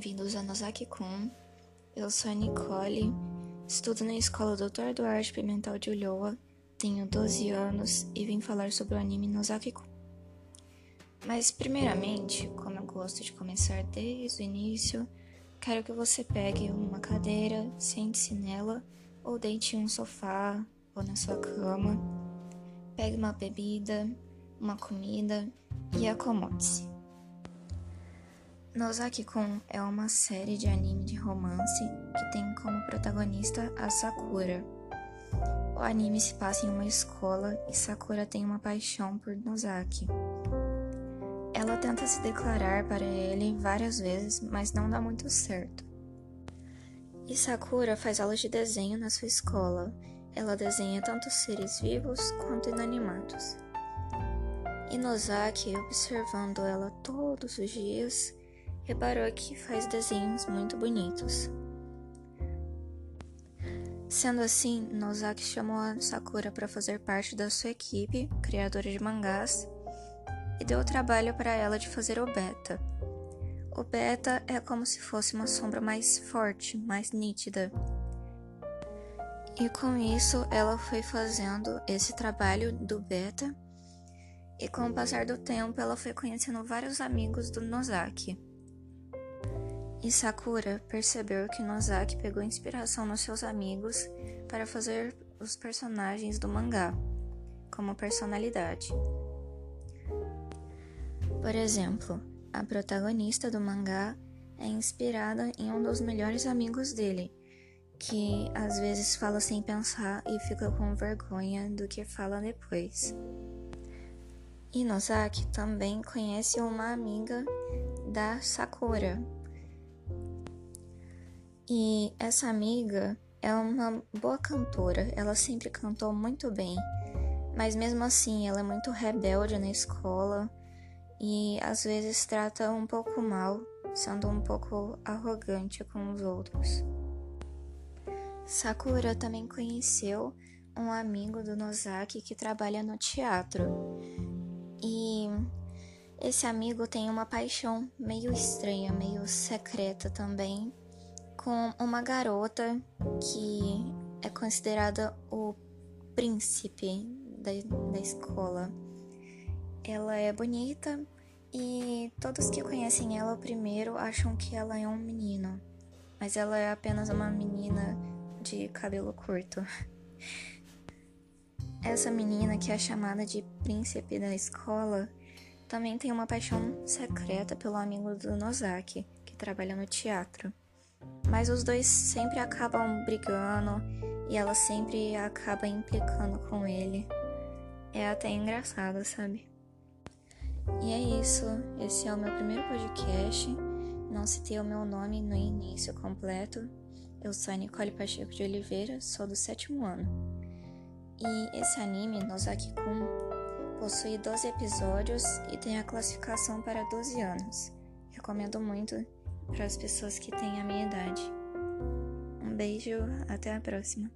bem-vindos a Nozaki-kun. Eu sou a Nicole, estudo na escola Dr. Duarte Pimentel de Ulloa, tenho 12 anos e vim falar sobre o anime Nozaki-kun. Mas, primeiramente, como eu gosto de começar desde o início, quero que você pegue uma cadeira, sente-se nela ou deite em um sofá ou na sua cama, pegue uma bebida, uma comida e acomode-se. Nozaki-kun é uma série de anime de romance que tem como protagonista a Sakura. O anime se passa em uma escola e Sakura tem uma paixão por Nozaki. Ela tenta se declarar para ele várias vezes, mas não dá muito certo. E Sakura faz aulas de desenho na sua escola. Ela desenha tanto seres vivos quanto inanimados. E Nozaki, observando ela todos os dias, reparou que faz desenhos muito bonitos. Sendo assim, Nozaki chamou a Sakura para fazer parte da sua equipe, criadora de mangás, e deu o trabalho para ela de fazer o beta. O beta é como se fosse uma sombra mais forte, mais nítida. E com isso, ela foi fazendo esse trabalho do beta, e com o passar do tempo, ela foi conhecendo vários amigos do Nozaki. E Sakura percebeu que Nozaki pegou inspiração nos seus amigos para fazer os personagens do mangá como personalidade. Por exemplo, a protagonista do mangá é inspirada em um dos melhores amigos dele, que às vezes fala sem pensar e fica com vergonha do que fala depois. Nozaki também conhece uma amiga da Sakura, e essa amiga é uma boa cantora, ela sempre cantou muito bem, mas mesmo assim ela é muito rebelde na escola e às vezes trata um pouco mal, sendo um pouco arrogante com os outros. Sakura também conheceu um amigo do Nozaki que trabalha no teatro. E esse amigo tem uma paixão meio estranha, meio secreta também com uma garota que é considerada o príncipe da, da escola. Ela é bonita e todos que conhecem ela primeiro acham que ela é um menino, mas ela é apenas uma menina de cabelo curto. Essa menina, que é chamada de príncipe da escola, também tem uma paixão secreta pelo amigo do Nozaki, que trabalha no teatro. Mas os dois sempre acabam brigando e ela sempre acaba implicando com ele. É até engraçado, sabe? E é isso. Esse é o meu primeiro podcast. Não citei o meu nome no início completo. Eu sou a Nicole Pacheco de Oliveira, sou do sétimo ano. E esse anime, Nozaki-kun, possui 12 episódios e tem a classificação para 12 anos. Recomendo muito para as pessoas que têm a minha idade. Um beijo, até a próxima.